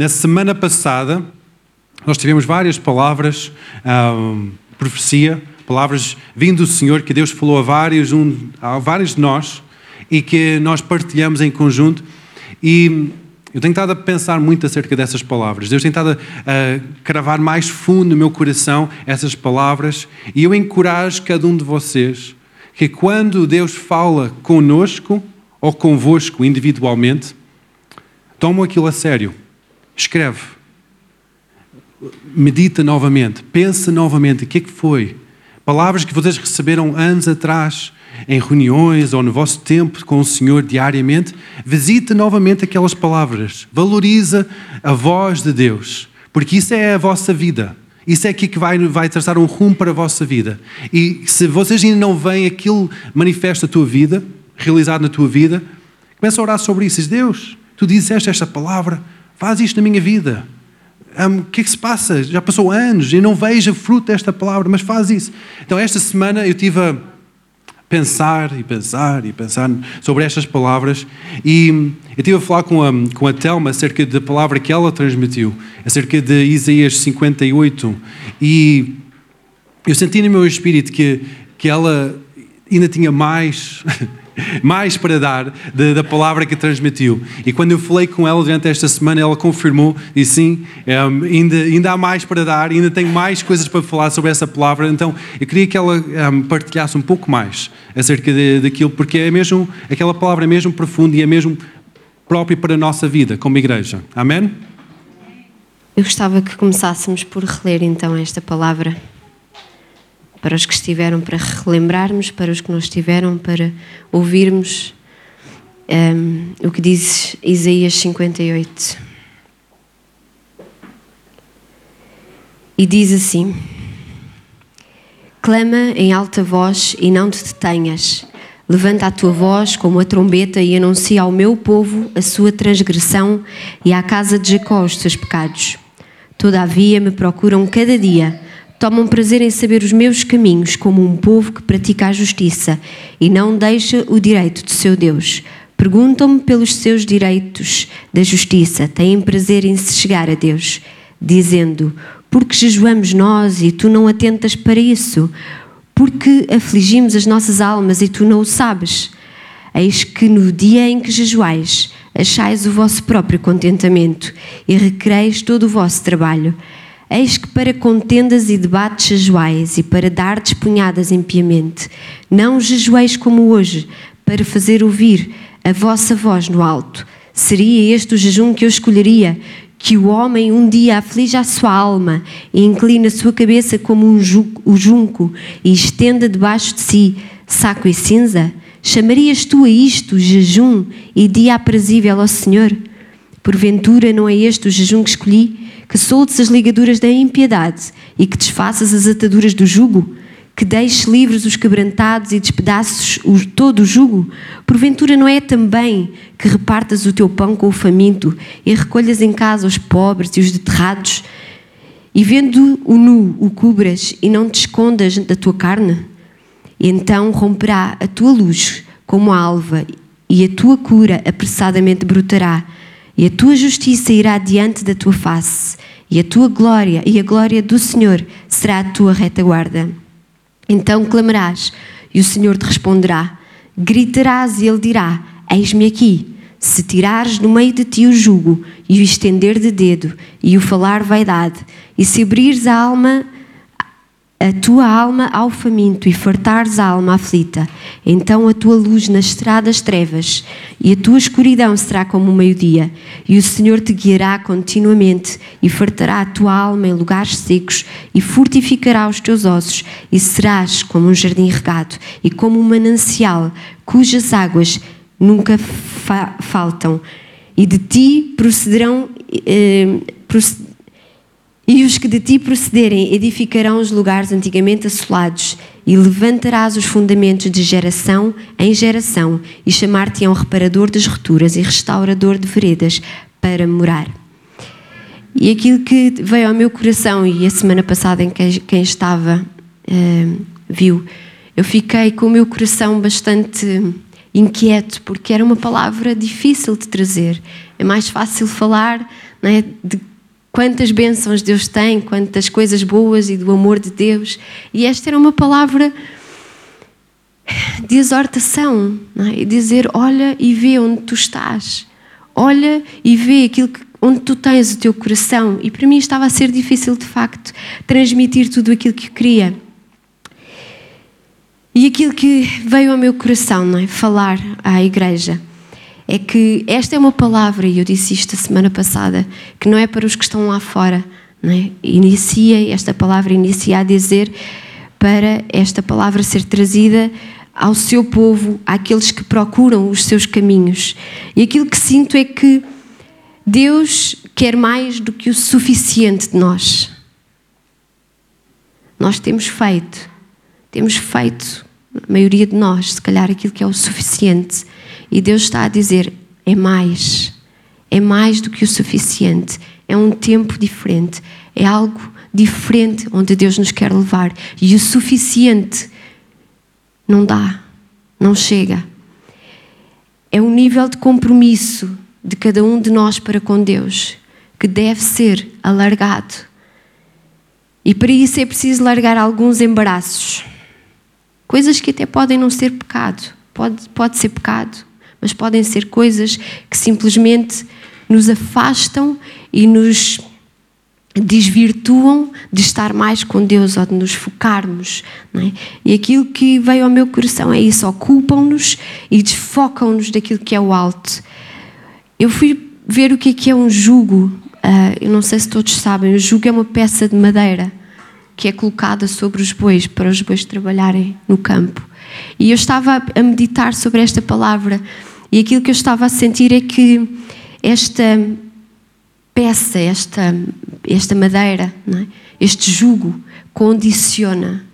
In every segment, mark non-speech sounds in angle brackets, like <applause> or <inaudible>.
Na semana passada, nós tivemos várias palavras, um, profecia, palavras vindo do Senhor, que Deus falou a vários, um, a vários de nós e que nós partilhamos em conjunto. E eu tenho estado a pensar muito acerca dessas palavras. Deus tem estado a, a cravar mais fundo no meu coração essas palavras. E eu encorajo cada um de vocês que quando Deus fala conosco ou convosco individualmente, tomam aquilo a sério. Escreve. Medita novamente. Pensa novamente. O que é que foi? Palavras que vocês receberam anos atrás, em reuniões ou no vosso tempo com o Senhor diariamente. Visita novamente aquelas palavras. Valoriza a voz de Deus. Porque isso é a vossa vida. Isso é aqui que vai, vai traçar um rumo para a vossa vida. E se vocês ainda não veem aquilo manifesta a tua vida, realizado na tua vida, começa a orar sobre isso. Diz, Deus, tu disseste esta palavra, faz isto na minha vida. O que é que se passa? Já passou anos e não vejo fruto desta palavra, mas faz isso. Então, esta semana eu tive a pensar e pensar e pensar sobre estas palavras e eu estive a falar com a, com a Telma acerca da palavra que ela transmitiu, acerca de Isaías 58 e eu senti no meu espírito que, que ela ainda tinha mais <laughs> mais para dar da, da, palavra que transmitiu. E quando eu falei com ela durante esta semana, ela confirmou e sim, um, ainda, ainda há mais para dar, ainda tenho mais coisas para falar sobre essa palavra. Então eu queria que ela um, partilhasse um pouco mais acerca de, daquilo, porque é mesmo, aquela palavra é mesmo profunda e é mesmo própria para a nossa vida como igreja. Amém? Eu gostava que começássemos por reler então esta palavra para os que estiveram para relembrarmos, para os que não estiveram para ouvirmos um, o que diz Isaías 58. E diz assim: Clama em alta voz e não te detenhas. Levanta a tua voz como a trombeta e anuncia ao meu povo a sua transgressão e à casa de Jacó os seus pecados. Todavia me procuram cada dia Tomam prazer em saber os meus caminhos, como um povo que pratica a justiça e não deixa o direito de seu Deus. Perguntam-me pelos seus direitos da justiça, têm prazer em se chegar a Deus, dizendo: Porque jejuamos nós e tu não atentas para isso? Porque afligimos as nossas almas e tu não o sabes? Eis que no dia em que jejuais, achais o vosso próprio contentamento e recreis todo o vosso trabalho. Eis que para contendas e debates jejuais e para dar punhadas impiamente, não jejueis como hoje, para fazer ouvir a vossa voz no alto. Seria este o jejum que eu escolheria, que o homem um dia aflija a sua alma e inclina a sua cabeça como um o junco e estenda debaixo de si saco e cinza? Chamarias tu a isto jejum e dia aprazível ao Senhor? Porventura não é este o jejum que escolhi? Que soltes as ligaduras da impiedade e que desfaças as ataduras do jugo, que deixes livres os quebrantados e despedaços todo o jugo? Porventura não é também que repartas o teu pão com o faminto e recolhas em casa os pobres e os deterrados? E vendo o nu, o cubras e não te escondas da tua carne? Então romperá a tua luz como a alva e a tua cura apressadamente brotará e a tua justiça irá diante da tua face, e a tua glória e a glória do Senhor será a tua retaguarda. Então clamarás, e o Senhor te responderá. Gritarás, e ele dirá: Eis-me aqui. Se tirares no meio de ti o jugo, e o estender de dedo, e o falar vaidade, e se abrires a alma a tua alma ao faminto e fartares a alma aflita, então a tua luz nascerá das trevas e a tua escuridão será como o meio-dia, e o Senhor te guiará continuamente e fartará a tua alma em lugares secos e fortificará os teus ossos, e serás como um jardim regado e como um manancial cujas águas nunca fa faltam, e de ti procederão. Eh, proced e os que de ti procederem edificarão os lugares antigamente assolados, e levantarás os fundamentos de geração em geração, e chamar-te-ão reparador das rupturas e restaurador de veredas para morar. E aquilo que veio ao meu coração, e a semana passada em que quem estava uh, viu, eu fiquei com o meu coração bastante inquieto, porque era uma palavra difícil de trazer, É mais fácil falar é, de quantas bênçãos Deus tem, quantas coisas boas e do amor de Deus. E esta era uma palavra de exortação, não é? dizer: olha e vê onde tu estás, olha e vê aquilo que, onde tu tens o teu coração. E para mim estava a ser difícil, de facto, transmitir tudo aquilo que eu queria. E aquilo que veio ao meu coração, não é? Falar à igreja, é que esta é uma palavra, e eu disse isto a semana passada, que não é para os que estão lá fora, não é? Inicia, esta palavra inicia a dizer para esta palavra ser trazida ao seu povo, àqueles que procuram os seus caminhos. E aquilo que sinto é que Deus quer mais do que o suficiente de nós. Nós temos feito, temos feito, a maioria de nós, se calhar, aquilo que é o suficiente. E Deus está a dizer: é mais, é mais do que o suficiente. É um tempo diferente, é algo diferente onde Deus nos quer levar. E o suficiente não dá, não chega. É um nível de compromisso de cada um de nós para com Deus que deve ser alargado. E para isso é preciso largar alguns embaraços. Coisas que até podem não ser pecado. Pode, pode ser pecado, mas podem ser coisas que simplesmente nos afastam e nos desvirtuam de estar mais com Deus ou de nos focarmos. É? E aquilo que veio ao meu coração é isso: ocupam-nos e desfocam-nos daquilo que é o alto. Eu fui ver o que é, que é um jugo. Uh, eu não sei se todos sabem, o jugo é uma peça de madeira que é colocada sobre os bois para os bois trabalharem no campo. E eu estava a meditar sobre esta palavra e aquilo que eu estava a sentir é que esta peça, esta, esta madeira, é? este jugo, condiciona.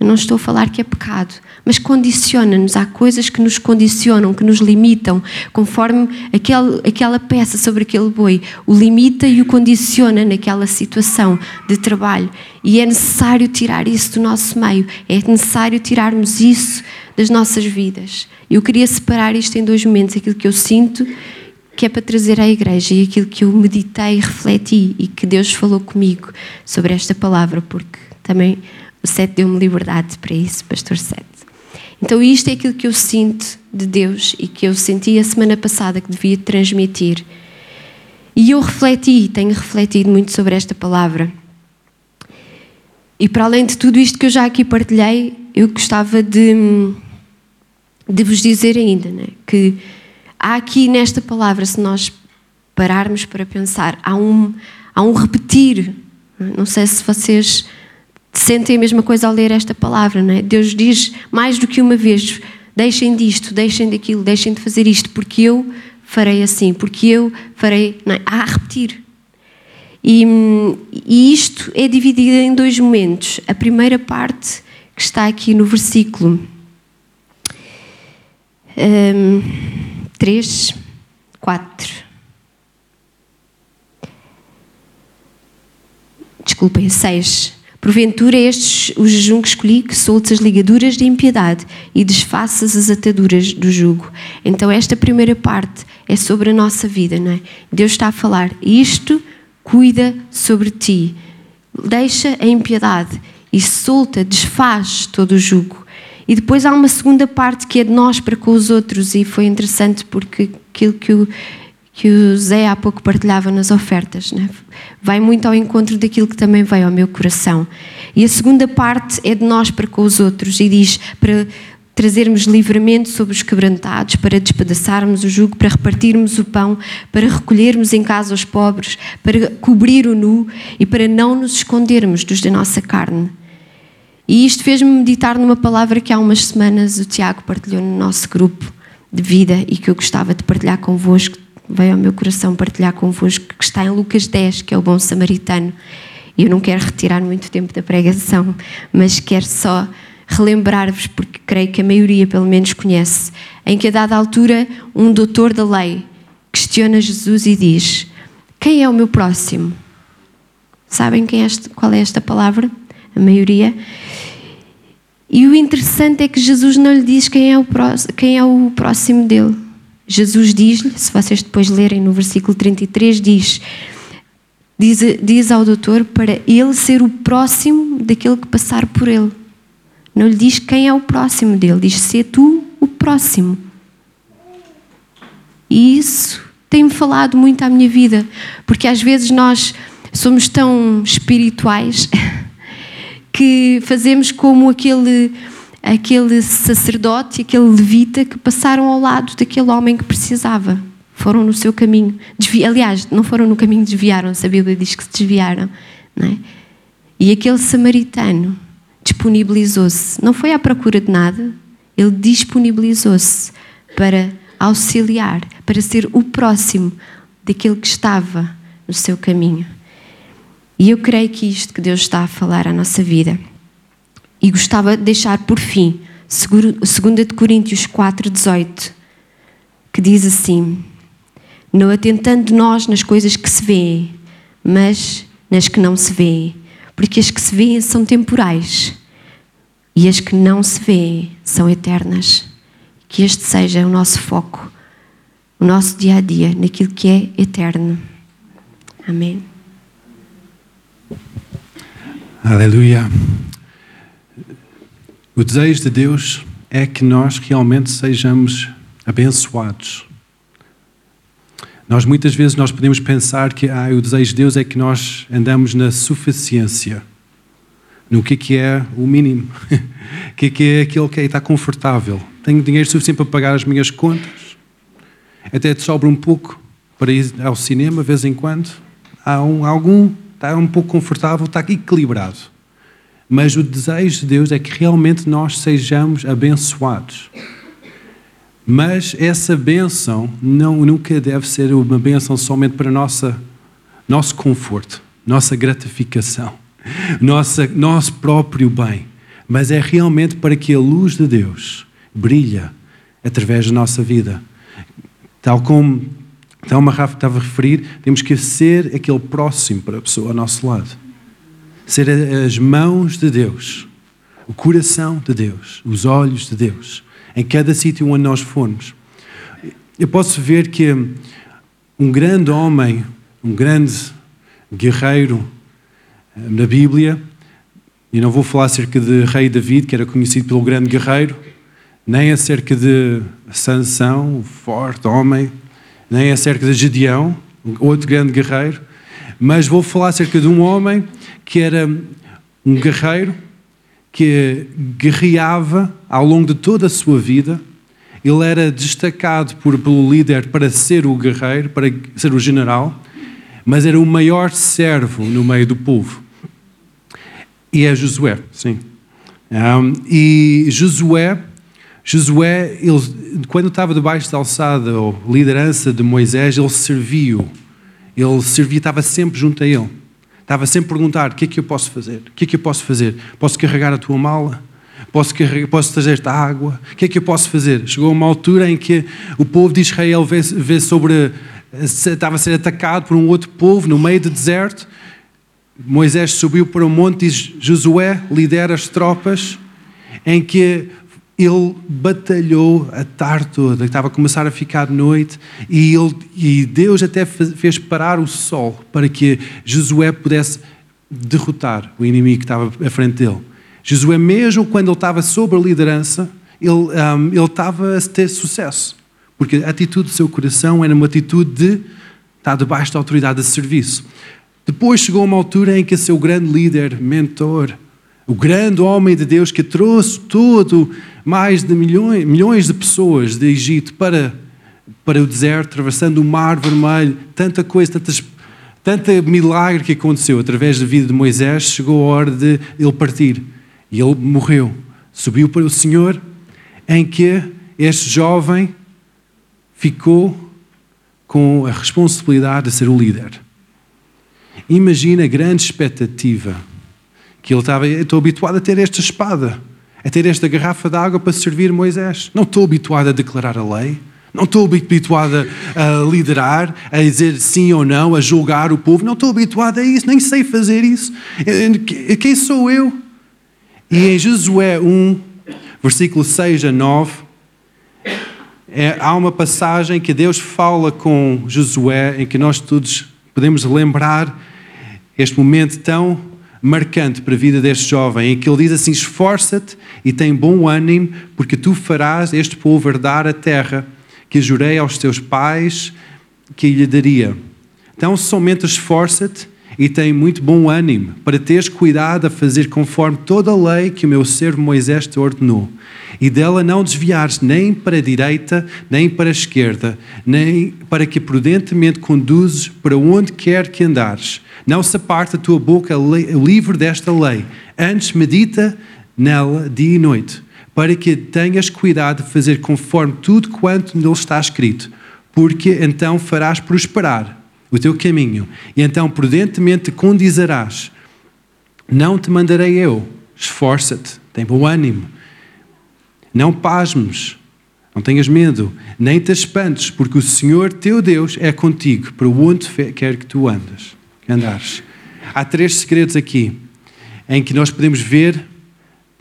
Eu não estou a falar que é pecado, mas condiciona-nos. Há coisas que nos condicionam, que nos limitam, conforme aquele, aquela peça sobre aquele boi o limita e o condiciona naquela situação de trabalho. E é necessário tirar isso do nosso meio, é necessário tirarmos isso das nossas vidas. Eu queria separar isto em dois momentos: aquilo que eu sinto que é para trazer à igreja e aquilo que eu meditei refleti e que Deus falou comigo sobre esta palavra, porque também o Sete deu-me liberdade para isso, Pastor Sete. Então, isto é aquilo que eu sinto de Deus e que eu senti a semana passada que devia transmitir. E eu refleti, tenho refletido muito sobre esta palavra. E para além de tudo isto que eu já aqui partilhei, eu gostava de, de vos dizer ainda né, que há aqui nesta palavra, se nós pararmos para pensar, há um, há um repetir. Não sei se vocês sentem a mesma coisa ao ler esta palavra, não é? Deus diz mais do que uma vez: deixem disto, deixem daquilo, deixem de fazer isto, porque eu farei assim, porque eu farei. Não é? Há a repetir. E, e isto é dividido em dois momentos. A primeira parte, que está aqui no versículo. Um, 3, 4. Desculpem, 6. Porventura estes o jejum que escolhi, que soltes as ligaduras de impiedade e desfaças as ataduras do jugo. Então esta primeira parte é sobre a nossa vida, não é? Deus está a falar, isto cuida sobre ti. Deixa a impiedade e solta, desfaz todo o jugo. E depois há uma segunda parte que é de nós para com os outros, e foi interessante porque aquilo que o, que o Zé há pouco partilhava nas ofertas né? vai muito ao encontro daquilo que também veio ao meu coração. E a segunda parte é de nós para com os outros, e diz para trazermos livramento sobre os quebrantados, para despedaçarmos o jugo, para repartirmos o pão, para recolhermos em casa os pobres, para cobrir o nu e para não nos escondermos dos da nossa carne. E isto fez-me meditar numa palavra que há umas semanas o Tiago partilhou no nosso grupo de vida e que eu gostava de partilhar convosco, veio ao meu coração partilhar convosco, que está em Lucas 10, que é o bom samaritano. Eu não quero retirar muito tempo da pregação, mas quero só relembrar-vos, porque creio que a maioria pelo menos conhece, em que a dada altura um doutor da lei questiona Jesus e diz: Quem é o meu próximo? Sabem quem é este, qual é esta palavra? A maioria. E o interessante é que Jesus não lhe diz quem é o quem é o próximo dele. Jesus diz-lhe, se vocês depois lerem no versículo 33, diz, diz, diz ao doutor para ele ser o próximo daquele que passar por ele. Não lhe diz quem é o próximo dele, diz ser tu o próximo. E isso tem-me falado muito à minha vida, porque às vezes nós somos tão espirituais <laughs> que fazemos como aquele aquele sacerdote, aquele levita que passaram ao lado daquele homem que precisava. Foram no seu caminho. Desvi... Aliás, não foram no caminho, desviaram-se. A Bíblia diz que se desviaram. É? E aquele samaritano disponibilizou-se. Não foi à procura de nada. Ele disponibilizou-se para auxiliar, para ser o próximo daquele que estava no seu caminho. E eu creio que isto que Deus está a falar à nossa vida e gostava de deixar por fim 2 Coríntios 4, 18, que diz assim: Não atentando nós nas coisas que se vêem, mas nas que não se vêem, porque as que se vêem são temporais e as que não se vêem são eternas. Que este seja o nosso foco, o nosso dia a dia, naquilo que é eterno. Amém. Aleluia. O desejo de Deus é que nós realmente sejamos abençoados. Nós muitas vezes nós podemos pensar que ah, o desejo de Deus é que nós andamos na suficiência, no que, que é o mínimo, o <laughs> que, que é aquilo que está confortável. Tenho dinheiro suficiente para pagar as minhas contas, até te sobra um pouco para ir ao cinema de vez em quando. Há um, algum, está um pouco confortável, está equilibrado. Mas o desejo de Deus é que realmente nós sejamos abençoados. Mas essa bênção não, nunca deve ser uma bênção somente para nossa, nosso conforto, nossa gratificação, nossa, nosso próprio bem. Mas é realmente para que a luz de Deus brilhe através da nossa vida. Tal como Thelma Rafa estava a referir, temos que ser aquele próximo para a pessoa ao nosso lado ser as mãos de Deus, o coração de Deus, os olhos de Deus, em cada sítio onde nós formos. Eu posso ver que um grande homem, um grande guerreiro eh, na Bíblia, e não vou falar acerca de Rei David, que era conhecido pelo grande guerreiro, nem acerca de Sansão, o forte homem, nem acerca de Gedeão, outro grande guerreiro, mas vou falar acerca de um homem que era um guerreiro que guerreava ao longo de toda a sua vida. Ele era destacado por, pelo líder para ser o guerreiro, para ser o general, mas era o maior servo no meio do povo. E é Josué, sim. Um, e Josué, Josué ele, quando estava debaixo da alçada ou liderança de Moisés, ele serviu. Ele servia, estava sempre junto a ele. Estava sempre a perguntar: o que é que eu posso fazer? O que é que eu posso fazer? Posso carregar a tua mala? Posso, posso trazer-te água? O que é que eu posso fazer? Chegou uma altura em que o povo de Israel vê, vê sobre. estava a ser atacado por um outro povo no meio do deserto. Moisés subiu para o monte e Josué lidera as tropas, em que ele batalhou a tarde toda, estava a começar a ficar noite, e, ele, e Deus até fez parar o sol para que Josué pudesse derrotar o inimigo que estava à frente dele. Josué, mesmo quando ele estava sob a liderança, ele, um, ele estava a ter sucesso, porque a atitude do seu coração era uma atitude de estar debaixo da autoridade de serviço. Depois chegou uma altura em que o seu grande líder, mentor, o grande homem de Deus que trouxe todo, mais de milhões, milhões de pessoas de Egito para, para o deserto, atravessando o mar vermelho, tanta coisa, tantas, tanta milagre que aconteceu através da vida de Moisés, chegou a hora de ele partir. E ele morreu. Subiu para o Senhor, em que este jovem ficou com a responsabilidade de ser o líder. Imagina a grande expectativa que ele estava, estou habituado a ter esta espada, a ter esta garrafa de água para servir Moisés. Não estou habituado a declarar a lei. Não estou habituado a liderar, a dizer sim ou não, a julgar o povo. Não estou habituado a isso, nem sei fazer isso. Quem sou eu? E em Josué 1, versículo 6 a 9, é, há uma passagem que Deus fala com Josué em que nós todos podemos lembrar este momento tão marcante para a vida deste jovem, em que ele diz assim: Esforça-te e tem bom ânimo, porque tu farás este povo herdar a terra que jurei aos teus pais que lhe daria. Então, somente esforça-te e tem muito bom ânimo para teres cuidado a fazer conforme toda a lei que o meu servo Moisés te ordenou e dela não desviares nem para a direita, nem para a esquerda, nem para que prudentemente conduzes para onde quer que andares. Não se aparte a tua boca livre desta lei, antes medita nela dia e noite, para que tenhas cuidado de fazer conforme tudo quanto nele está escrito, porque então farás prosperar o teu caminho, e então prudentemente condizerás. Não te mandarei eu, esforça-te, tem bom ânimo. Não pasmes, não tenhas medo, nem te espantes, porque o Senhor teu Deus é contigo, para onde quer que tu andas, andares. Há três segredos aqui em que nós podemos ver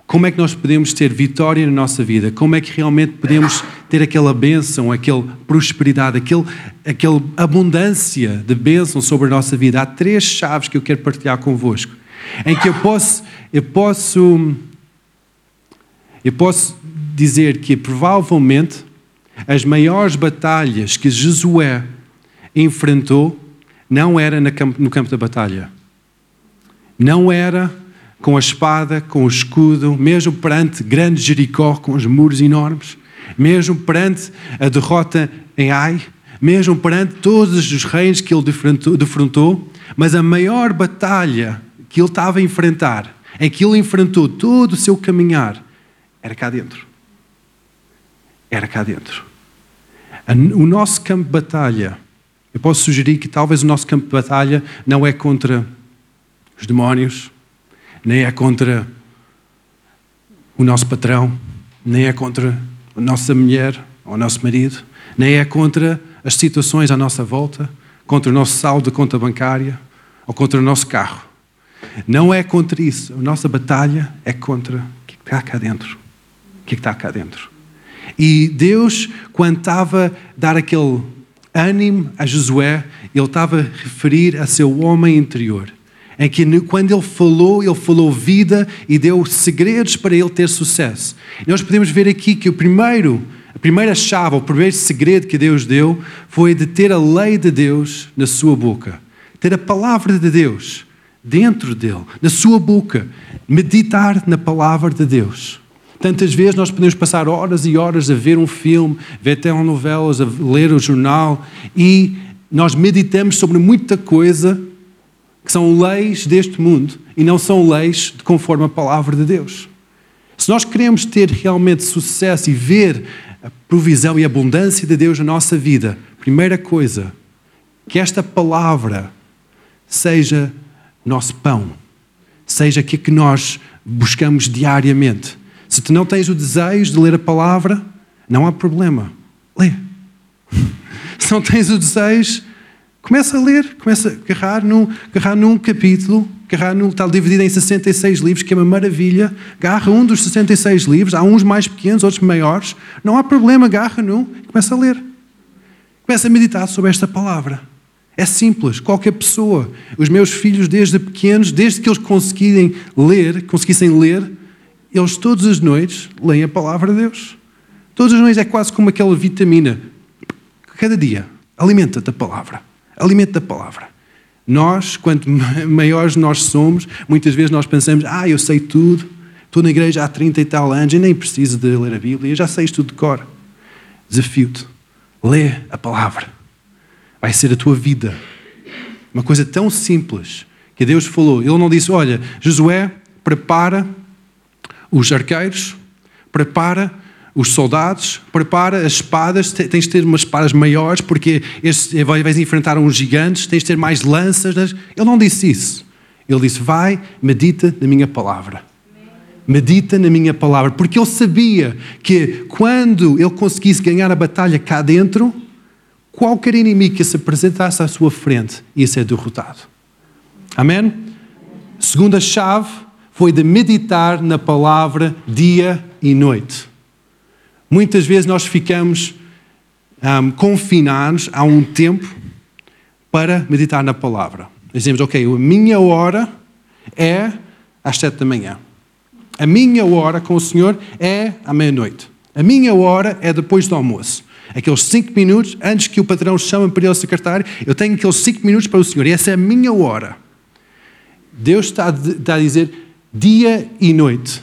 como é que nós podemos ter vitória na nossa vida, como é que realmente podemos ter aquela bênção, aquela prosperidade, aquele, aquela abundância de bênção sobre a nossa vida. Há três chaves que eu quero partilhar convosco, em que eu posso, eu posso, eu posso dizer que provavelmente as maiores batalhas que Josué enfrentou não era no campo da batalha. Não era com a espada, com o escudo, mesmo perante grande Jericó com os muros enormes, mesmo perante a derrota em Ai, mesmo perante todos os reinos que ele defrontou, mas a maior batalha que ele estava a enfrentar, em que ele enfrentou todo o seu caminhar, era cá dentro era cá dentro. O nosso campo de batalha, eu posso sugerir que talvez o nosso campo de batalha não é contra os demónios, nem é contra o nosso patrão, nem é contra a nossa mulher ou o nosso marido, nem é contra as situações à nossa volta, contra o nosso saldo de conta bancária ou contra o nosso carro. Não é contra isso. A nossa batalha é contra o que está cá dentro. O que está cá dentro? E Deus, quando estava a dar aquele ânimo a Josué, ele estava a referir a seu homem interior. Em que quando ele falou, ele falou vida e deu segredos para ele ter sucesso. Nós podemos ver aqui que o primeiro, a primeira chave, o primeiro segredo que Deus deu foi de ter a lei de Deus na sua boca. Ter a palavra de Deus dentro dele, na sua boca. Meditar na palavra de Deus. Tantas vezes nós podemos passar horas e horas a ver um filme, ver telenovelas, a ler o jornal e nós meditamos sobre muita coisa que são leis deste mundo e não são leis de conforme a palavra de Deus. Se nós queremos ter realmente sucesso e ver a provisão e abundância de Deus na nossa vida, primeira coisa, que esta palavra seja nosso pão, seja aquilo que nós buscamos diariamente. Se tu não tens o desejo de ler a palavra, não há problema. Lê. <laughs> Se não tens o desejo, começa a ler, começa a agarrar num, agarrar num capítulo, agarrar num, está dividido em 66 livros, que é uma maravilha. Agarra um dos 66 livros, há uns mais pequenos, outros maiores. Não há problema, agarra num e começa a ler. Começa a meditar sobre esta palavra. É simples, qualquer pessoa. Os meus filhos, desde pequenos, desde que eles conseguissem ler, conseguissem ler, eles todas as noites leem a palavra de Deus. Todas as noites é quase como aquela vitamina. Cada dia, alimenta-te da palavra. Alimenta da palavra. Nós, quanto maiores nós somos, muitas vezes nós pensamos, ah, eu sei tudo, estou na igreja há 30 e tal anos e nem preciso de ler a Bíblia, já sei isto de cor. Desafio-te. Lê a palavra. Vai ser a tua vida. Uma coisa tão simples que Deus falou. Ele não disse, olha, Josué, prepara os arqueiros, prepara os soldados, prepara as espadas, tens de ter umas espadas maiores, porque este, vais enfrentar uns gigantes, tens de ter mais lanças. Ele não disse isso. Ele disse: Vai, medita na minha palavra. Medita na minha palavra. Porque ele sabia que quando ele conseguisse ganhar a batalha cá dentro, qualquer inimigo que se apresentasse à sua frente ia ser derrotado. Amém? Segunda chave foi de meditar na palavra dia e noite. Muitas vezes nós ficamos um, confinar-nos a um tempo para meditar na palavra. Dizemos, ok, a minha hora é às sete da manhã. A minha hora com o Senhor é à meia-noite. A minha hora é depois do almoço. Aqueles cinco minutos, antes que o patrão chame para ele secretário, eu tenho aqueles cinco minutos para o Senhor. E essa é a minha hora. Deus está a dizer dia e noite.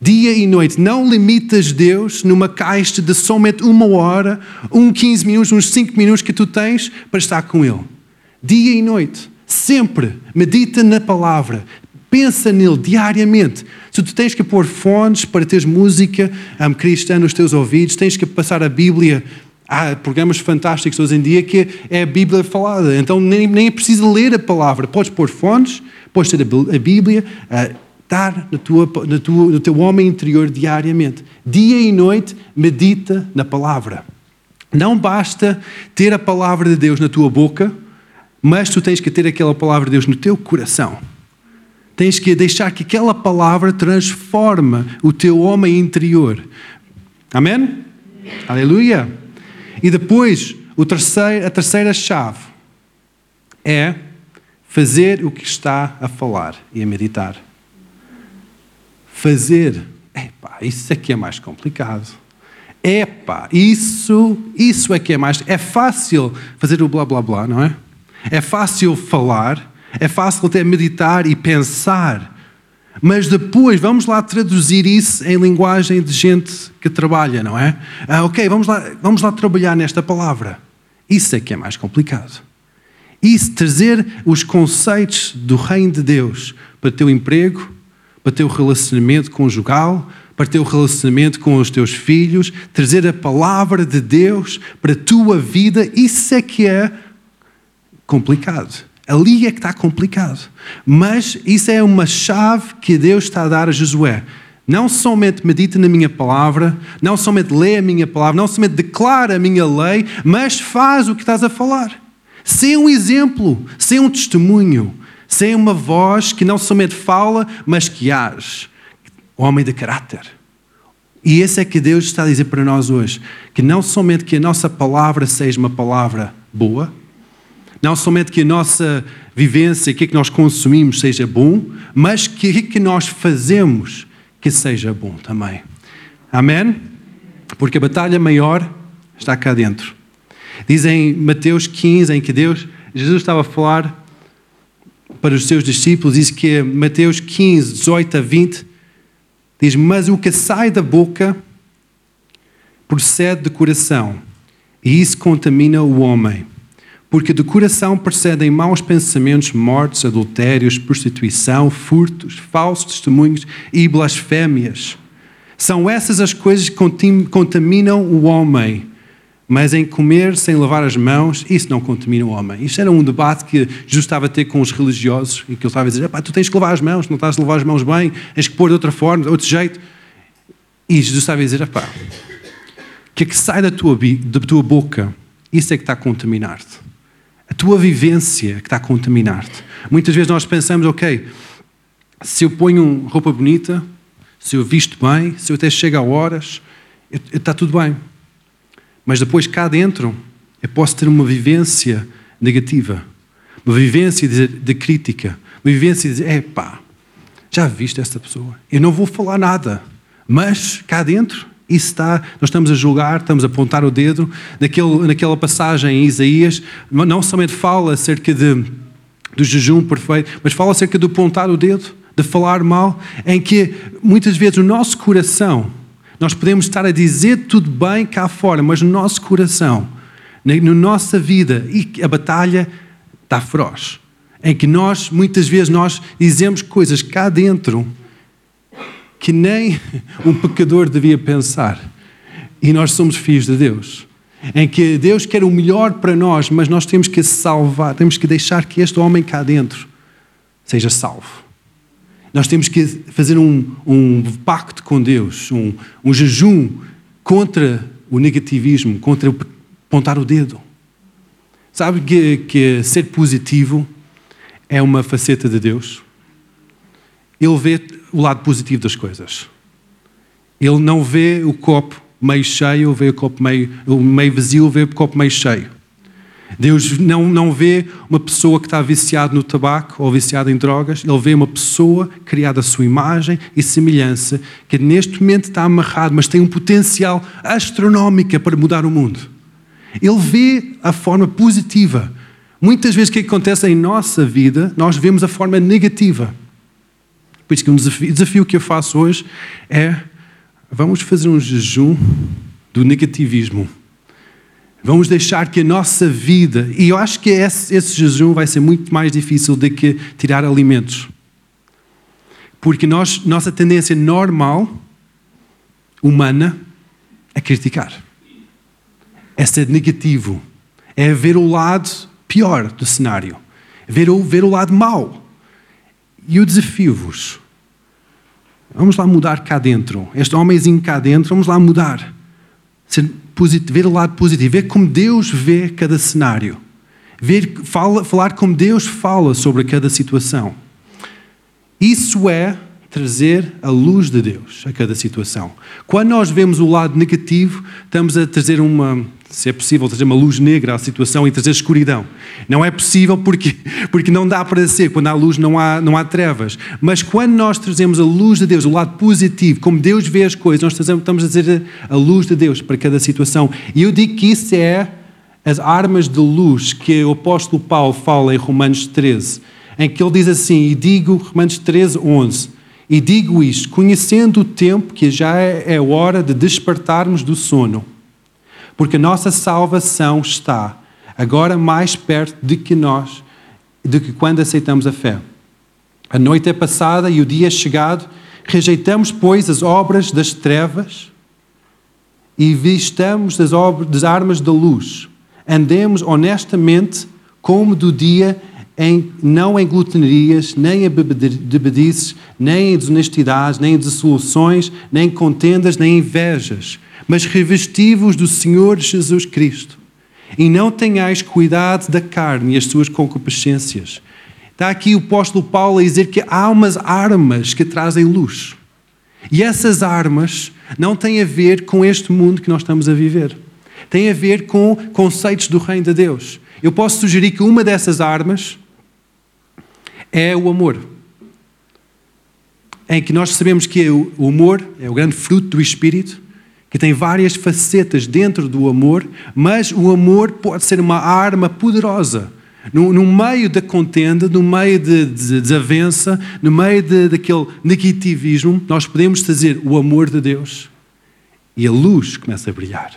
Dia e noite. Não limitas Deus numa caixa de somente uma hora, um 15 minutos, uns 5 minutos que tu tens para estar com Ele. Dia e noite. Sempre. Medita na palavra. Pensa nele diariamente. Se tu tens que pôr fones para teres música um, cristã nos teus ouvidos, tens que passar a Bíblia. Há programas fantásticos hoje em dia que é a Bíblia falada. Então nem, nem é preciso ler a palavra. Podes pôr fones, podes ter a Bíblia. Uh, estar na tua, na tua, no teu homem interior diariamente. Dia e noite, medita na palavra. Não basta ter a palavra de Deus na tua boca, mas tu tens que ter aquela palavra de Deus no teu coração. Tens que deixar que aquela palavra transforme o teu homem interior. Amém? Aleluia. E depois, terceiro, a terceira chave é fazer o que está a falar e a meditar fazer. Epá, isso é que é mais complicado. Epá, isso, isso é que é mais. É fácil fazer o blá blá blá, não é? É fácil falar, é fácil até meditar e pensar. Mas depois vamos lá traduzir isso em linguagem de gente que trabalha, não é? Ah, ok, vamos lá, vamos lá trabalhar nesta palavra. Isso é que é mais complicado. Isso, trazer os conceitos do reino de Deus para o teu emprego, para ter o relacionamento conjugal, para ter o relacionamento com os teus filhos, trazer a palavra de Deus para a tua vida, isso é que é complicado. Ali é que está complicado. Mas isso é uma chave que Deus está a dar a Josué. Não somente medita na minha palavra, não somente lê a minha palavra, não somente declara a minha lei, mas faz o que estás a falar. Sem um exemplo, sem um testemunho, sem uma voz que não somente fala, mas que age. Homem de caráter. E esse é que Deus está a dizer para nós hoje: que não somente que a nossa palavra seja uma palavra boa, não somente que a nossa vivência, o que é que nós consumimos seja bom, mas que o que, é que nós fazemos que seja bom também. Amém? Porque a batalha maior está cá dentro. Diz em Mateus 15, em que Deus, Jesus estava a falar para os seus discípulos, diz que é Mateus 15, 18 a 20, diz: Mas o que sai da boca procede do coração, e isso contamina o homem. Porque do coração procedem maus pensamentos, mortes, adultérios, prostituição, furtos, falsos testemunhos e blasfémias. São essas as coisas que contaminam o homem mas em comer sem lavar as mãos, isso não contamina o homem. Isto era um debate que Jesus estava a ter com os religiosos, e que ele estava a dizer: tu tens que lavar as mãos, não estás a lavar as mãos bem, tens que pôr de outra forma, de outro jeito. E Jesus estava a dizer: o que é que sai da tua, da tua boca, isso é que está a contaminar-te. A tua vivência é que está a contaminar-te. Muitas vezes nós pensamos: ok, se eu ponho roupa bonita, se eu visto bem, se eu até chego a horas, está tudo bem. Mas depois cá dentro eu posso ter uma vivência negativa, uma vivência de, de crítica, uma vivência de dizer, pá, já viste esta pessoa? Eu não vou falar nada, mas cá dentro isso está, nós estamos a julgar, estamos a apontar o dedo. Naquele, naquela passagem em Isaías, não somente fala acerca de, do jejum perfeito, mas fala acerca do apontar o dedo, de falar mal, em que muitas vezes o nosso coração nós podemos estar a dizer tudo bem cá fora, mas no nosso coração, na, na nossa vida, e a batalha está feroz. Em que nós, muitas vezes, nós dizemos coisas cá dentro que nem <laughs> um pecador devia pensar. E nós somos filhos de Deus. Em que Deus quer o melhor para nós, mas nós temos que salvar, temos que deixar que este homem cá dentro seja salvo. Nós temos que fazer um, um pacto com Deus, um, um jejum contra o negativismo, contra o apontar o dedo. Sabe que, que ser positivo é uma faceta de Deus? Ele vê o lado positivo das coisas. Ele não vê o copo meio cheio vê o copo meio, meio vazio vê o copo meio cheio. Deus não, não vê uma pessoa que está viciada no tabaco ou viciada em drogas, Ele vê uma pessoa criada à sua imagem e semelhança, que neste momento está amarrado, mas tem um potencial astronómico para mudar o mundo. Ele vê a forma positiva. Muitas vezes o que acontece em nossa vida, nós vemos a forma negativa. Por isso que um desafio, desafio que eu faço hoje é vamos fazer um jejum do negativismo. Vamos deixar que a nossa vida, e eu acho que esse, esse jejum vai ser muito mais difícil do que tirar alimentos. Porque nós, nossa tendência normal, humana, é criticar. É ser negativo. É ver o lado pior do cenário. Ver o, ver o lado mau. E eu desafio-vos. Vamos lá mudar cá dentro. Este homenzinho cá dentro, vamos lá mudar. Ver o lado positivo, ver como Deus vê cada cenário. Ver, fala, falar como Deus fala sobre cada situação. Isso é trazer a luz de Deus a cada situação. Quando nós vemos o lado negativo, estamos a trazer uma, se é possível, trazer uma luz negra à situação e trazer escuridão. Não é possível porque, <laughs> porque não dá para ser. Quando há luz, não há, não há trevas. Mas quando nós trazemos a luz de Deus, o lado positivo, como Deus vê as coisas, nós trazemos, estamos a trazer a luz de Deus para cada situação. E eu digo que isso é as armas de luz que o apóstolo Paulo fala em Romanos 13, em que ele diz assim, e digo, Romanos 13, 11, e digo isto, conhecendo o tempo que já é hora de despertarmos do sono, porque a nossa salvação está agora mais perto de que nós, do que quando aceitamos a fé. A noite é passada e o dia é chegado, rejeitamos, pois, as obras das trevas e vistamos as, obras, das armas da luz. Andemos honestamente como do dia em, não em glutenerias, nem em bebedices, nem em desonestidades, nem em dissoluções, nem em contendas, nem em invejas, mas revestivos do Senhor Jesus Cristo. E não tenhais cuidado da carne e as suas concupiscências. Está aqui o apóstolo Paulo a dizer que há umas armas que trazem luz. E essas armas não têm a ver com este mundo que nós estamos a viver. Tem a ver com conceitos do reino de Deus. Eu posso sugerir que uma dessas armas é o amor. Em que nós sabemos que o amor é o grande fruto do Espírito, que tem várias facetas dentro do amor, mas o amor pode ser uma arma poderosa. No, no meio da contenda, no meio de, de desavença, no meio de, daquele negativismo, nós podemos trazer o amor de Deus e a luz começa a brilhar.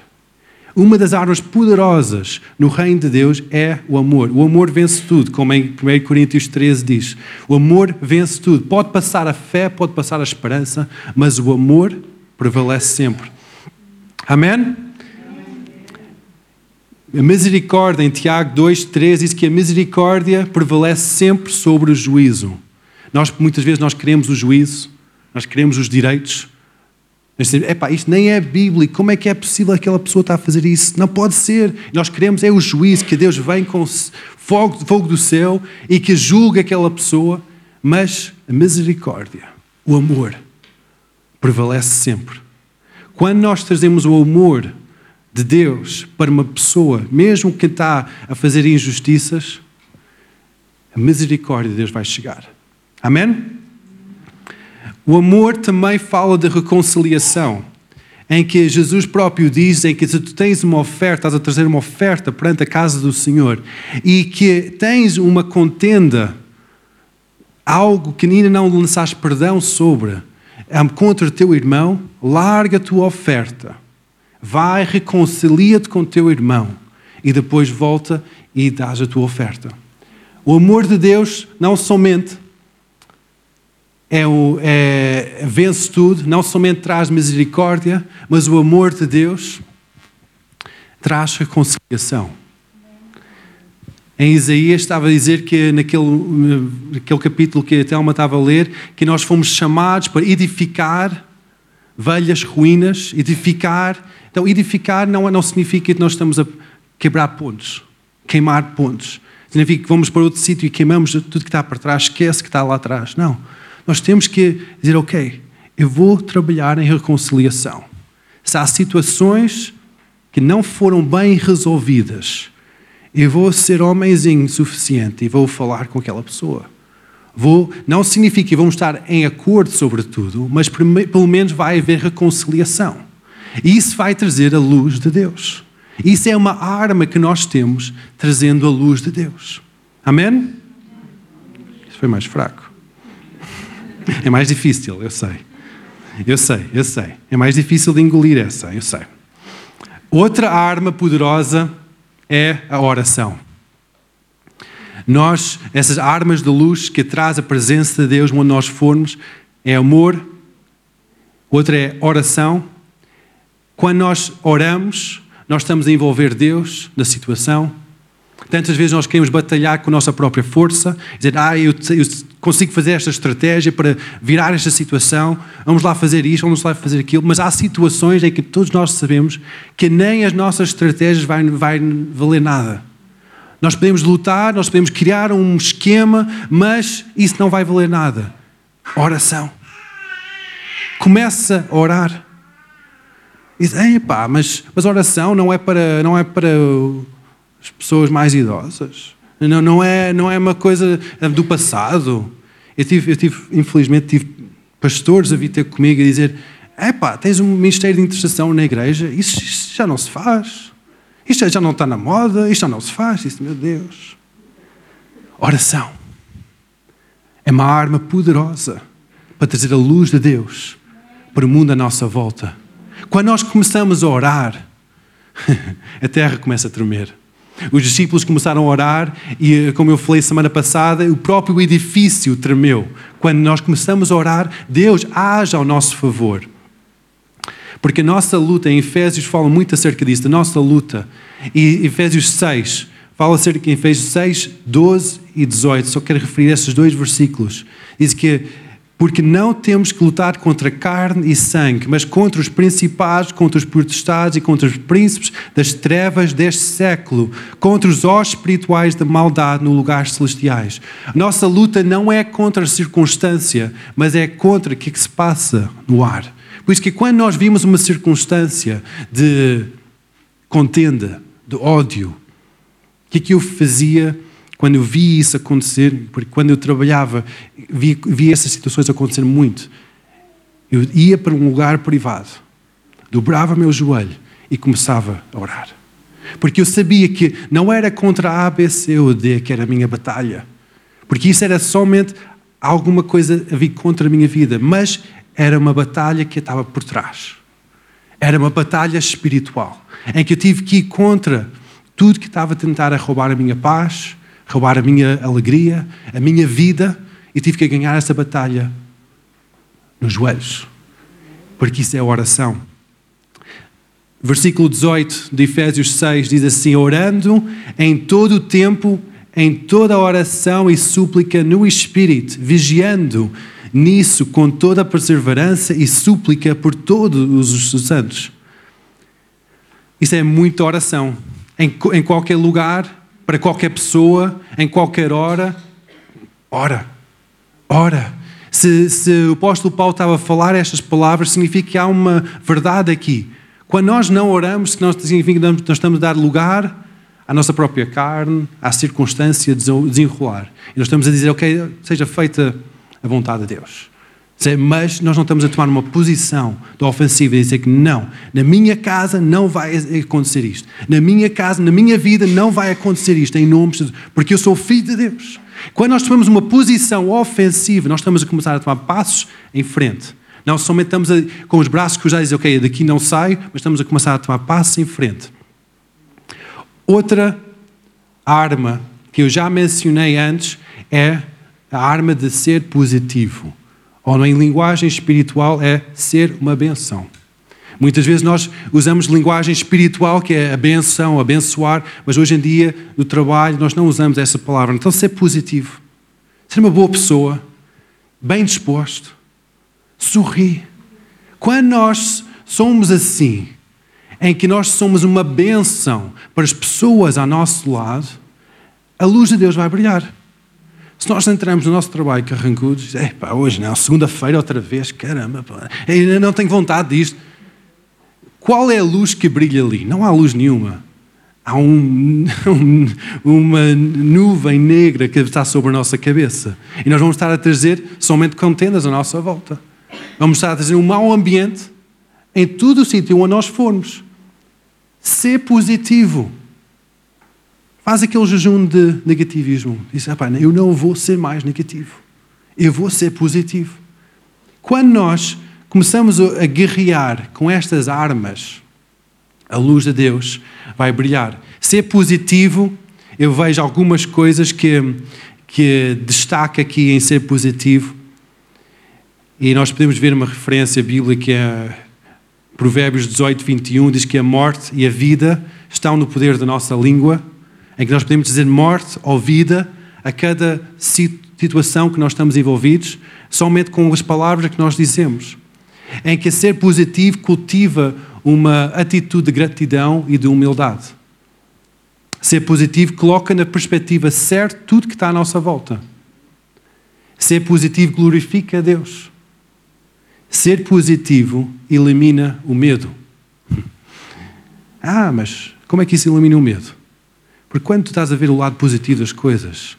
Uma das armas poderosas no reino de Deus é o amor. O amor vence tudo, como em 1 Coríntios 13 diz. O amor vence tudo. Pode passar a fé, pode passar a esperança, mas o amor prevalece sempre. Amém? A misericórdia, em Tiago 2,3, diz que a misericórdia prevalece sempre sobre o juízo. Nós, muitas vezes, nós queremos o juízo, nós queremos os direitos, Epá, isto nem é bíblico, como é que é possível aquela pessoa estar a fazer isso? Não pode ser. Nós queremos é o juízo, que Deus vem com fogo, fogo do céu e que julga aquela pessoa, mas a misericórdia, o amor, prevalece sempre. Quando nós trazemos o amor de Deus para uma pessoa, mesmo que está a fazer injustiças, a misericórdia de Deus vai chegar. Amém? O amor também fala de reconciliação, em que Jesus próprio diz em que se tu tens uma oferta, estás a trazer uma oferta perante a casa do Senhor e que tens uma contenda, algo que ainda não lançaste perdão sobre, contra teu irmão, larga a tua oferta, vai, reconcilia-te com teu irmão e depois volta e dás a tua oferta. O amor de Deus não somente é o, é, vence tudo, não somente traz misericórdia, mas o amor de Deus traz reconciliação. Em Isaías estava a dizer que naquele, capítulo que a Telma estava a ler, que nós fomos chamados para edificar velhas ruínas, edificar. Então, edificar não, não significa que nós estamos a quebrar pontos, queimar pontos. Significa que vamos para outro sítio e queimamos tudo que está para trás, esquece que está lá atrás. Não. Nós temos que dizer, ok, eu vou trabalhar em reconciliação. se há situações que não foram bem resolvidas, eu vou ser homenzinho suficiente e vou falar com aquela pessoa. Vou, não significa que vamos estar em acordo sobre tudo, mas pelo menos vai haver reconciliação. E isso vai trazer a luz de Deus. Isso é uma arma que nós temos trazendo a luz de Deus. Amém? Isso foi mais fraco. <laughs> É mais difícil, eu sei. Eu sei, eu sei. É mais difícil de engolir essa, eu sei. Outra arma poderosa é a oração. Nós, essas armas de luz que traz a presença de Deus onde nós formos, é amor, outra é oração. Quando nós oramos, nós estamos a envolver Deus na situação. Tantas vezes nós queremos batalhar com a nossa própria força, dizer, ah, eu, eu, consigo fazer esta estratégia para virar esta situação, vamos lá fazer isto, vamos lá fazer aquilo, mas há situações em que todos nós sabemos que nem as nossas estratégias vai, vai valer nada. Nós podemos lutar, nós podemos criar um esquema, mas isso não vai valer nada. Oração. Começa a orar. Diz, epá, mas, mas oração não é para, não é para as pessoas mais idosas. Não, não, é, não é uma coisa do passado. Eu tive, eu tive infelizmente, tive pastores a vir ter comigo e dizer: epá, tens um ministério de intercessão na igreja, isso, isso já não se faz. Isto já não está na moda, isto já não se faz. Isso, meu Deus. Oração é uma arma poderosa para trazer a luz de Deus para o mundo à nossa volta. Quando nós começamos a orar, <laughs> a terra começa a tremer. Os discípulos começaram a orar e, como eu falei semana passada, o próprio edifício tremeu. Quando nós começamos a orar, Deus age ao nosso favor. Porque a nossa luta, em Efésios fala muito acerca disso, da nossa luta. E Efésios 6 fala acerca de Efésios 6, 12 e 18. Só quero referir esses dois versículos. Diz que porque não temos que lutar contra carne e sangue, mas contra os principados, contra os potestades e contra os príncipes das trevas deste século, contra os ossos espirituais da maldade no lugares celestiais. Nossa luta não é contra a circunstância, mas é contra o que, é que se passa no ar. Por isso que quando nós vimos uma circunstância de contenda, de ódio, o que é que eu fazia quando eu vi isso acontecer? Porque quando eu trabalhava, vi, vi essas situações acontecer muito. Eu ia para um lugar privado, dobrava meu joelho e começava a orar. Porque eu sabia que não era contra A, B, C ou D que era a minha batalha. Porque isso era somente alguma coisa a vir contra a minha vida. Mas era uma batalha que estava por trás. Era uma batalha espiritual, em que eu tive que ir contra tudo que estava a tentar a roubar a minha paz, roubar a minha alegria, a minha vida, e tive que ganhar essa batalha nos joelhos, porque isso é oração. Versículo 18 de Efésios 6 diz assim: Orando em todo o tempo, em toda oração e súplica no Espírito, vigiando nisso com toda a perseverança e súplica por todos os santos. Isso é muita oração. Em, em qualquer lugar, para qualquer pessoa, em qualquer hora, ora. Ora. Se, se o apóstolo Paulo estava a falar estas palavras, significa que há uma verdade aqui. Quando nós não oramos, significa que nós estamos a dar lugar à nossa própria carne, à circunstância de desenrolar. E nós estamos a dizer, ok, seja feita a vontade de Deus. Mas nós não estamos a tomar uma posição de ofensiva e dizer que não, na minha casa não vai acontecer isto. Na minha casa, na minha vida não vai acontecer isto, em nome de porque eu sou filho de Deus. Quando nós tomamos uma posição ofensiva, nós estamos a começar a tomar passos em frente. Não somente estamos a, com os braços cruzados ok, daqui não saio, mas estamos a começar a tomar passos em frente. Outra arma que eu já mencionei antes é a arma de ser positivo, ou em linguagem espiritual é ser uma benção. Muitas vezes nós usamos linguagem espiritual, que é a benção, abençoar, mas hoje em dia, no trabalho, nós não usamos essa palavra. Então, ser positivo, ser uma boa pessoa, bem disposto, sorrir. Quando nós somos assim, em que nós somos uma benção para as pessoas ao nosso lado, a luz de Deus vai brilhar. Se nós entramos no nosso trabalho carrancudos, é pá, hoje não, segunda-feira outra vez, caramba, pá, eu não tenho vontade disto. Qual é a luz que brilha ali? Não há luz nenhuma. Há um, <laughs> um, uma nuvem negra que está sobre a nossa cabeça. E nós vamos estar a trazer somente contendas à nossa volta. Vamos estar a trazer um mau ambiente em todo o sítio onde nós formos. Ser positivo. Faz aquele jejum de negativismo. Diz, eu não vou ser mais negativo. Eu vou ser positivo. Quando nós começamos a guerrear com estas armas, a luz de Deus vai brilhar. Ser positivo, eu vejo algumas coisas que, que destaca aqui em ser positivo. E nós podemos ver uma referência bíblica, Provérbios 18, 21, diz que a morte e a vida estão no poder da nossa língua, em que nós podemos dizer morte ou vida a cada situação que nós estamos envolvidos, somente com as palavras que nós dizemos. Em que ser positivo cultiva uma atitude de gratidão e de humildade. Ser positivo coloca na perspectiva certa tudo que está à nossa volta. Ser positivo glorifica a Deus. Ser positivo elimina o medo. <laughs> Ah, mas como é que isso elimina o medo? Porque quando tu estás a ver o lado positivo das coisas,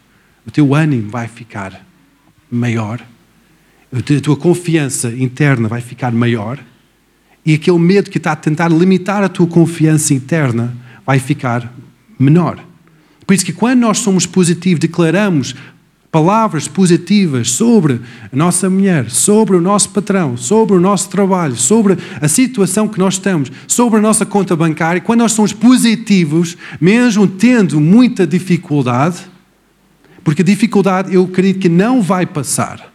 o teu ânimo vai ficar maior, a tua confiança interna vai ficar maior e aquele medo que está a tentar limitar a tua confiança interna vai ficar menor. Por isso que quando nós somos positivos, declaramos palavras positivas sobre a nossa mulher, sobre o nosso patrão, sobre o nosso trabalho, sobre a situação que nós estamos, sobre a nossa conta bancária, quando nós somos positivos, mesmo tendo muita dificuldade, porque a dificuldade eu acredito que não vai passar,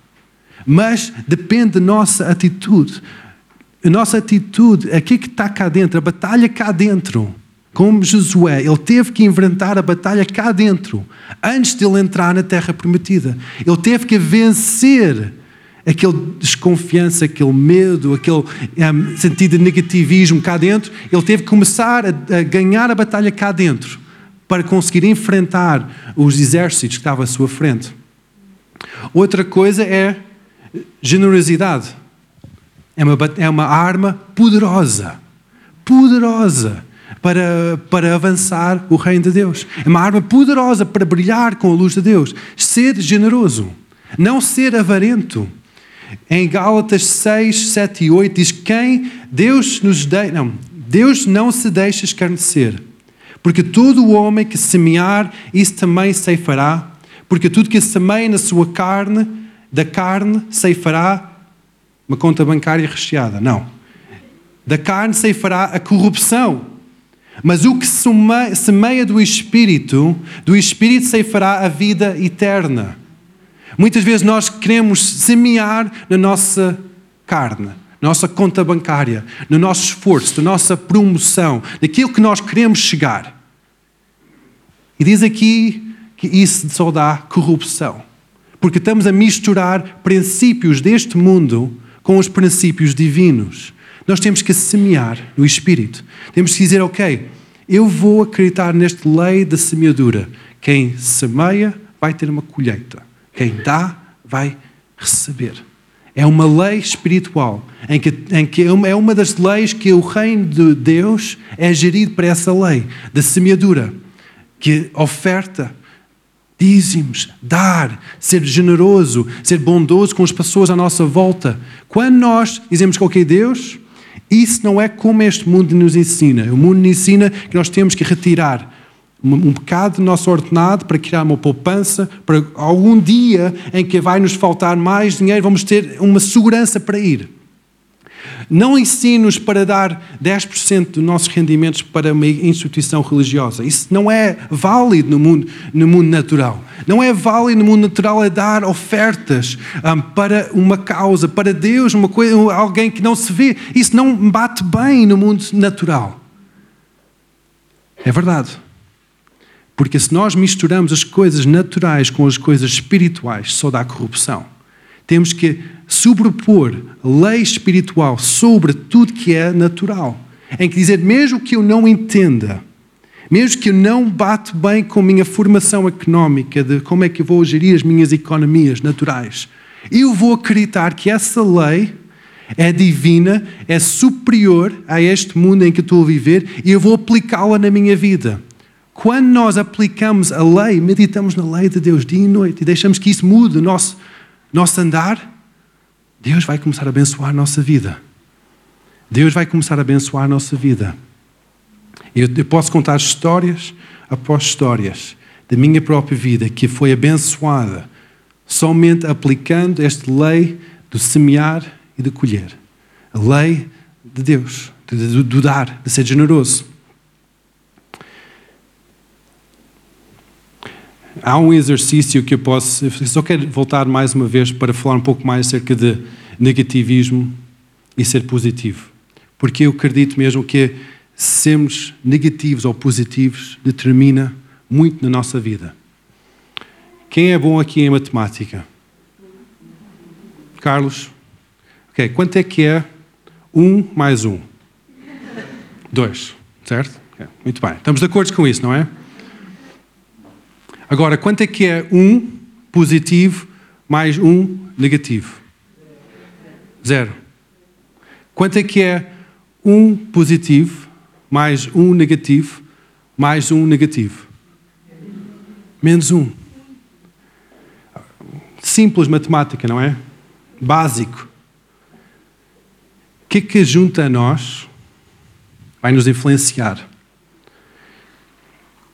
mas depende da nossa atitude. A nossa atitude, aqui que está cá dentro, a batalha cá dentro, como Josué, ele teve que enfrentar a batalha cá dentro, antes de ele entrar na terra prometida. Ele teve que vencer aquele desconfiança, aquele medo, aquele um, sentido de negativismo cá dentro. Ele teve que começar a, a ganhar a batalha cá dentro para conseguir enfrentar os exércitos que estavam à sua frente. Outra coisa é generosidade. É uma, é uma arma poderosa, poderosa para, para avançar o reino de Deus. É uma arma poderosa para brilhar com a luz de Deus. Ser generoso, não ser avarento. Em Gálatas 6, 7 e 8 diz: Quem Deus nos de... não, Deus não se deixa escarnecer, porque todo o homem que semear, isso também ceifará, porque tudo que semeia na sua carne, da carne ceifará uma conta bancária recheada. Não. Da carne ceifará a corrupção. Mas o que semeia do Espírito, do Espírito ceifará a vida eterna. Muitas vezes nós queremos semear na nossa carne, na nossa conta bancária, no nosso esforço, na nossa promoção, naquilo que nós queremos chegar. E diz aqui que isso só dá corrupção. Porque estamos a misturar princípios deste mundo com os princípios divinos. Nós temos que semear no Espírito. Temos que dizer, ok, eu vou acreditar nesta lei da semeadura. Quem semeia vai ter uma colheita. Quem dá vai receber. É uma lei espiritual, em que, em que é uma das leis que o reino de Deus é gerido por essa lei da semeadura, que oferta, dízimos, dar, ser generoso, ser bondoso com as pessoas à nossa volta. Quando nós dizemos que, ok, Deus, isso não é como este mundo nos ensina. O mundo nos ensina que nós temos que retirar um bocado do nosso ordenado para criar uma poupança, para algum dia em que vai nos faltar mais dinheiro, vamos ter uma segurança para ir. Não ensine-nos para dar 10% dos nossos rendimentos para uma instituição religiosa. Isso não é válido no mundo, no mundo natural. Não é válido no mundo natural é dar ofertas um, para uma causa, para Deus, uma coisa, alguém que não se vê. Isso não bate bem no mundo natural. É verdade. Porque se nós misturamos as coisas naturais com as coisas espirituais, só dá corrupção. Temos que sobrepor lei espiritual sobre tudo que é natural. Em que dizer, mesmo que eu não entenda, mesmo que eu não bate bem com a minha formação económica, de como é que eu vou gerir as minhas economias naturais, eu vou acreditar que essa lei é divina, é superior a este mundo em que estou a viver e eu vou aplicá-la na minha vida. Quando nós aplicamos a lei, meditamos na lei de Deus dia e noite e deixamos que isso mude o nosso, nosso andar, Deus vai começar a abençoar a nossa vida. Deus vai começar a abençoar a nossa vida. Eu, eu posso contar histórias após histórias da minha própria vida que foi abençoada somente aplicando esta lei do semear e de colher. A lei de Deus, de, de dar, de ser generoso. Há um exercício que eu posso. Eu só quero voltar mais uma vez para falar um pouco mais acerca de negativismo e ser positivo. Porque eu acredito mesmo que sermos negativos ou positivos determina muito na nossa vida. Quem é bom aqui em matemática? Carlos? Ok, quanto é que é um mais um? Dois, certo? Okay. Muito bem, estamos de acordo com isso, não é? Agora, quanto é que é um positivo mais um negativo? Zero. Quanto é que é um positivo mais um negativo mais um negativo? Menos um. Simples matemática, não é? Básico. O que é que junta a nós vai nos influenciar?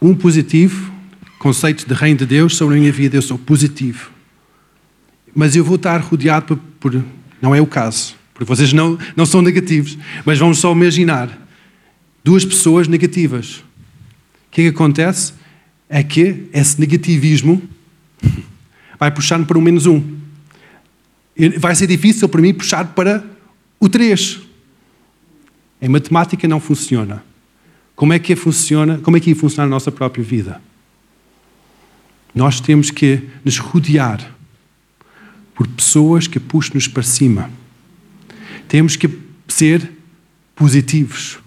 Um positivo, conceito de reino de Deus sobre a minha vida, eu sou positivo. Mas eu vou estar rodeado por. por não é o caso, porque vocês não, não são negativos, mas vamos só imaginar duas pessoas negativas. O que é que acontece? É que esse negativismo vai puxar-me para o menos um. Vai ser difícil para mim puxar para o 3. Em matemática não funciona. Como é que funciona? Como é que funciona a nossa própria vida? Nós temos que nos rodear por pessoas que puxam-nos para cima. Temos que ser positivos,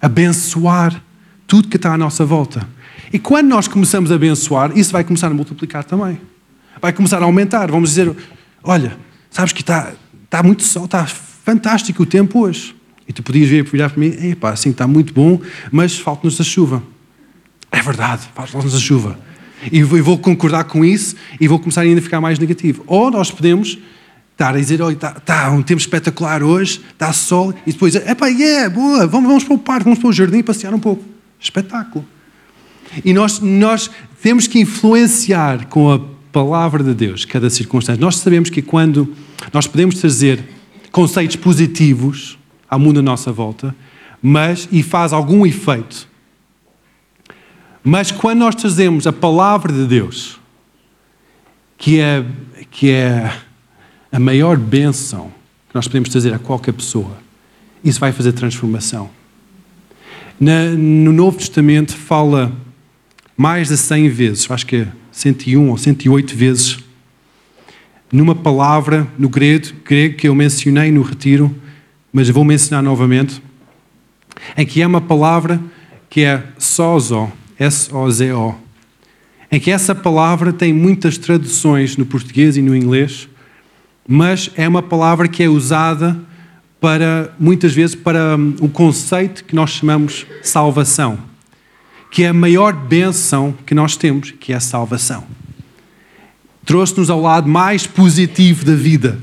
abençoar tudo que está à nossa volta. E quando nós começamos a abençoar, isso vai começar a multiplicar também vai começar a aumentar. Vamos dizer: olha, sabes que está, está muito sol, está fantástico o tempo hoje. E tu podias vir virar para mim: epá, assim está muito bom, mas falta-nos a chuva. É verdade, falta-nos a chuva. E vou concordar com isso e vou começar ainda a ficar mais negativo. Ou nós podemos estar a dizer: olha, está, está um tempo espetacular hoje, está sol, e depois, epá, yeah, boa, vamos, vamos para o parque, vamos para o jardim passear um pouco. Espetáculo. E nós, nós temos que influenciar com a palavra de Deus, cada circunstância. Nós sabemos que quando nós podemos trazer conceitos positivos ao mundo à nossa volta, mas e faz algum efeito. Mas quando nós trazemos a palavra de Deus, que é, que é a maior bênção que nós podemos trazer a qualquer pessoa, isso vai fazer transformação. Na, no Novo Testamento fala mais de 100 vezes, acho que é 101 ou 108 vezes, numa palavra no grego, grego que eu mencionei no retiro, mas vou mencionar novamente, em que é uma palavra que é sozo, S-O-Z-O, em que essa palavra tem muitas traduções no português e no inglês, mas é uma palavra que é usada para muitas vezes para um conceito que nós chamamos salvação que é a maior benção que nós temos, que é a salvação. Trouxe-nos ao lado mais positivo da vida,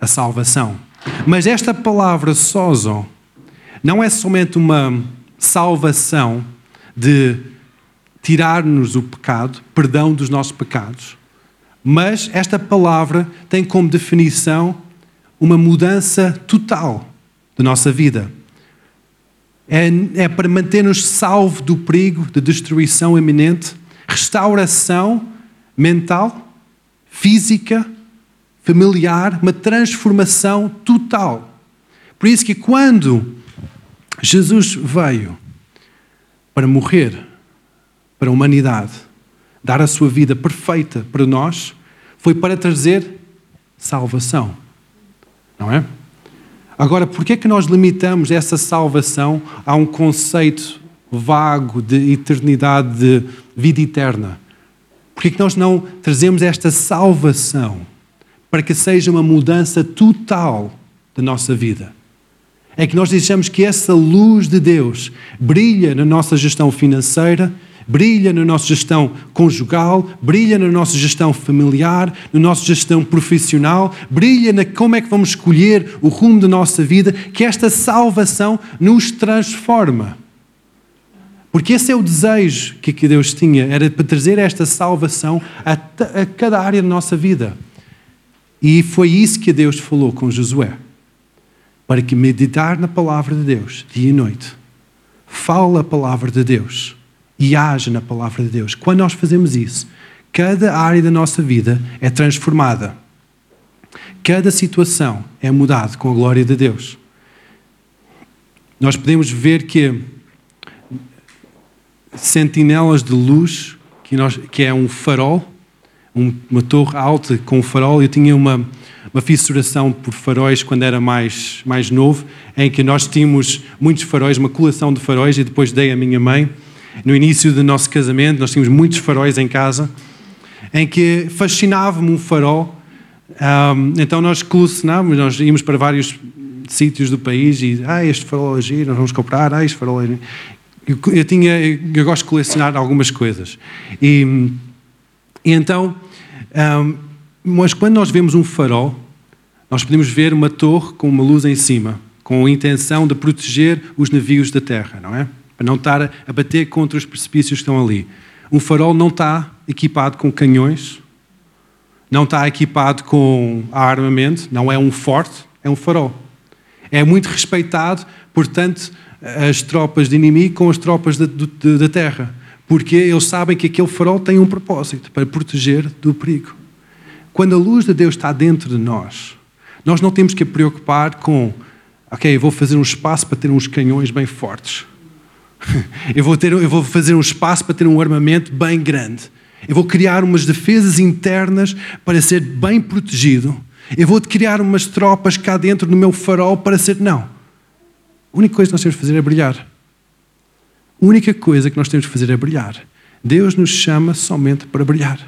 a salvação. Mas esta palavra sozo não é somente uma salvação de tirar-nos o pecado, perdão dos nossos pecados, mas esta palavra tem como definição uma mudança total da nossa vida é, é para manter-nos salvo do perigo de destruição iminente, restauração mental, física, familiar, uma transformação total. Por isso que quando Jesus veio para morrer para a humanidade, dar a sua vida perfeita para nós, foi para trazer salvação. Não é? Agora, por que é que nós limitamos essa salvação a um conceito vago de eternidade, de vida eterna? Por que é que nós não trazemos esta salvação para que seja uma mudança total da nossa vida. É que nós deixamos que essa luz de Deus brilha na nossa gestão financeira, brilha na nossa gestão conjugal, brilha na nossa gestão familiar, na nossa gestão profissional, brilha na como é que vamos escolher o rumo da nossa vida, que esta salvação nos transforma. Porque esse é o desejo que Deus tinha, era para trazer esta salvação a, a cada área da nossa vida. E foi isso que Deus falou com Josué. Para que meditar na palavra de Deus, dia e noite. Fala a palavra de Deus e age na palavra de Deus. Quando nós fazemos isso, cada área da nossa vida é transformada. Cada situação é mudada com a glória de Deus. Nós podemos ver que sentinelas de luz, que, nós, que é um farol, um, uma torre alta com um farol. Eu tinha uma, uma fissuração por faróis quando era mais, mais novo, em que nós tínhamos muitos faróis, uma coleção de faróis, e depois dei à minha mãe. No início do nosso casamento, nós tínhamos muitos faróis em casa, em que fascinava-me um farol. Um, então nós colecionávamos, nós íamos para vários sítios do país e, ah, este farol é giro, nós vamos comprar, ah, este farol é giro. Eu, eu, tinha, eu gosto de colecionar algumas coisas. E, e então, um, mas quando nós vemos um farol, nós podemos ver uma torre com uma luz em cima, com a intenção de proteger os navios da terra, não é? Para não estar a bater contra os precipícios que estão ali. Um farol não está equipado com canhões, não está equipado com armamento, não é um forte, é um farol. É muito respeitado, portanto, as tropas de inimigo com as tropas da, terra. Porque eles sabem que aquele farol tem um propósito para proteger do perigo. Quando a luz de Deus está dentro de nós, nós não temos que preocupar com, ok, eu vou fazer um espaço para ter uns canhões bem fortes. <laughs> eu, vou ter, eu vou fazer um espaço para ter um armamento bem grande. Eu vou criar umas defesas internas para ser bem protegido. Eu vou criar umas tropas cá dentro no meu farol para ser. Não. A única coisa que nós temos de fazer é brilhar. A única coisa que nós temos de fazer é brilhar. Deus nos chama somente para brilhar.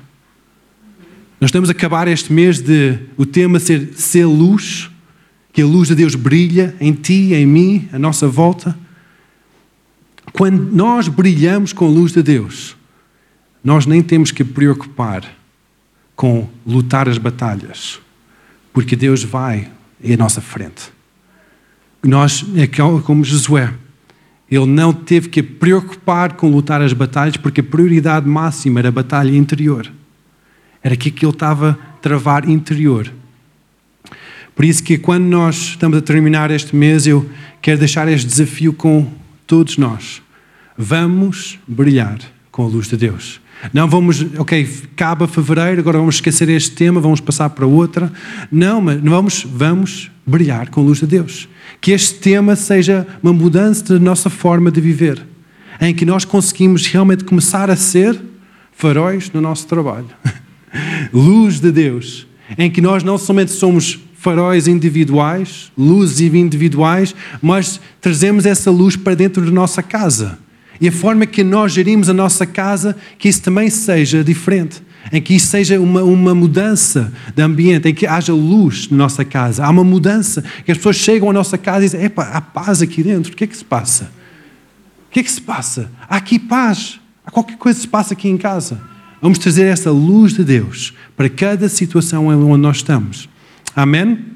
Nós estamos a acabar este mês de o tema ser ser luz, que a luz de Deus brilha em ti, em mim, à nossa volta. Quando nós brilhamos com a luz de Deus, nós nem temos que preocupar com lutar as batalhas, porque Deus vai à nossa frente. Nós, é como Josué, ele não teve que preocupar com lutar as batalhas, porque a prioridade máxima era a batalha interior. Era aquilo que ele estava a travar interior. Por isso que quando nós estamos a terminar este mês, eu quero deixar este desafio com todos nós. Vamos brilhar com a luz de Deus. Não vamos, ok, acaba fevereiro, agora vamos esquecer este tema, vamos passar para outra. Não, mas vamos, vamos brilhar com a luz de Deus. Que este tema seja uma mudança da nossa forma de viver, em que nós conseguimos realmente começar a ser faróis no nosso trabalho. <laughs> luz de Deus, em que nós não somente somos faróis individuais, luzes individuais, mas trazemos essa luz para dentro da nossa casa e a forma que nós gerimos a nossa casa, que isso também seja diferente. Em que isso seja uma, uma mudança de ambiente, em que haja luz na nossa casa. Há uma mudança, que as pessoas chegam à nossa casa e dizem: Epa, há paz aqui dentro, o que é que se passa? O que é que se passa? Há aqui paz, há qualquer coisa que se passa aqui em casa. Vamos trazer essa luz de Deus para cada situação onde nós estamos. Amém?